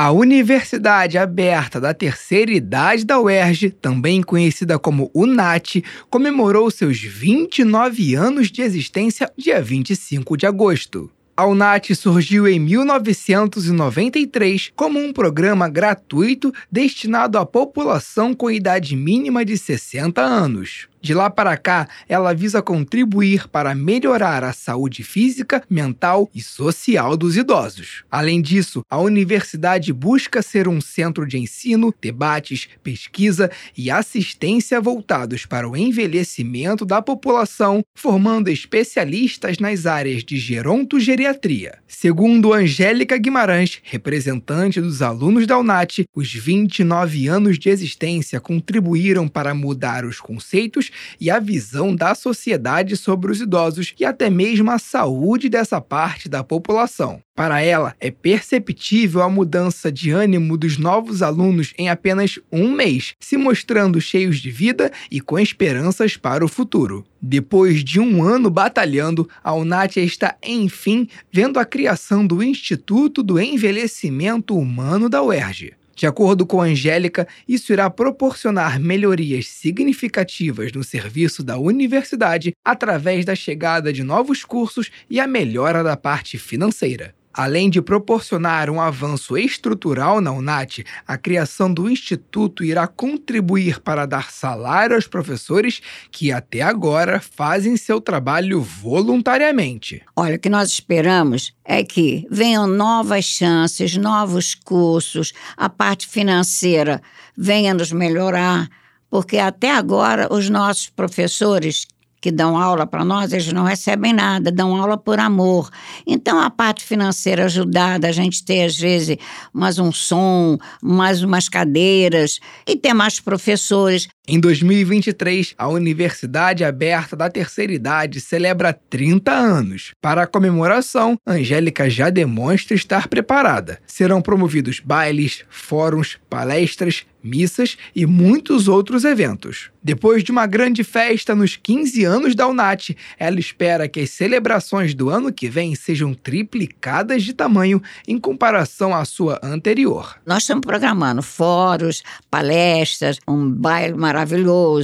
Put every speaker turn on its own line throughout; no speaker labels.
A Universidade Aberta da Terceira Idade da UERJ, também conhecida como UNAT, comemorou seus 29 anos de existência dia 25 de agosto. A UNAT surgiu em 1993 como um programa gratuito destinado à população com idade mínima de 60 anos. De lá para cá, ela visa contribuir para melhorar a saúde física, mental e social dos idosos. Além disso, a universidade busca ser um centro de ensino, debates, pesquisa e assistência voltados para o envelhecimento da população, formando especialistas nas áreas de gerontogeriatria. Segundo Angélica Guimarães, representante dos alunos da UNAT, os 29 anos de existência contribuíram para mudar os conceitos e a visão da sociedade sobre os idosos e até mesmo a saúde dessa parte da população. Para ela, é perceptível a mudança de ânimo dos novos alunos em apenas um mês, se mostrando cheios de vida e com esperanças para o futuro. Depois de um ano batalhando, a Unatia está, enfim, vendo a criação do Instituto do Envelhecimento Humano da UERJ. De acordo com a Angélica, isso irá proporcionar melhorias significativas no serviço da universidade através da chegada de novos cursos e a melhora da parte financeira. Além de proporcionar um avanço estrutural na UNAT, a criação do Instituto irá contribuir para dar salário aos professores que até agora fazem seu trabalho voluntariamente.
Olha, o que nós esperamos é que venham novas chances, novos cursos, a parte financeira venha nos melhorar, porque até agora os nossos professores que dão aula para nós, eles não recebem nada, dão aula por amor. Então, a parte financeira ajudada, a gente ter, às vezes, mais um som, mais umas cadeiras e ter mais professores.
Em 2023, a Universidade Aberta da Terceira Idade celebra 30 anos. Para a comemoração, Angélica já demonstra estar preparada. Serão promovidos bailes, fóruns, palestras, missas e muitos outros eventos. Depois de uma grande festa nos 15 anos da UNAT, ela espera que as celebrações do ano que vem sejam triplicadas de tamanho em comparação à sua anterior.
Nós estamos programando fóruns, palestras, um baile maravilhoso,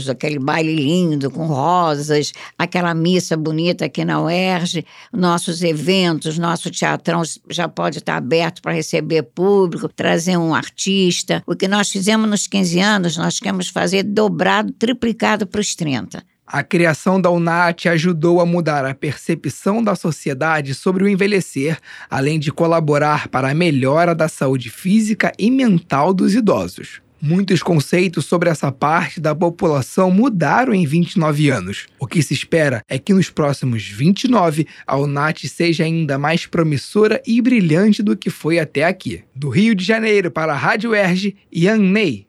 aquele baile lindo com rosas, aquela missa bonita aqui na UERJ, nossos eventos, nosso teatrão já pode estar aberto para receber público, trazer um artista. O que nós fizemos nos 15 anos, nós queremos fazer dobrado, triplicado para os 30.
A criação da UNAT ajudou a mudar a percepção da sociedade sobre o envelhecer, além de colaborar para a melhora da saúde física e mental dos idosos. Muitos conceitos sobre essa parte da população mudaram em 29 anos. O que se espera é que nos próximos 29 a UNAT seja ainda mais promissora e brilhante do que foi até aqui. Do Rio de Janeiro para a Rádio Erge, Ian Ney.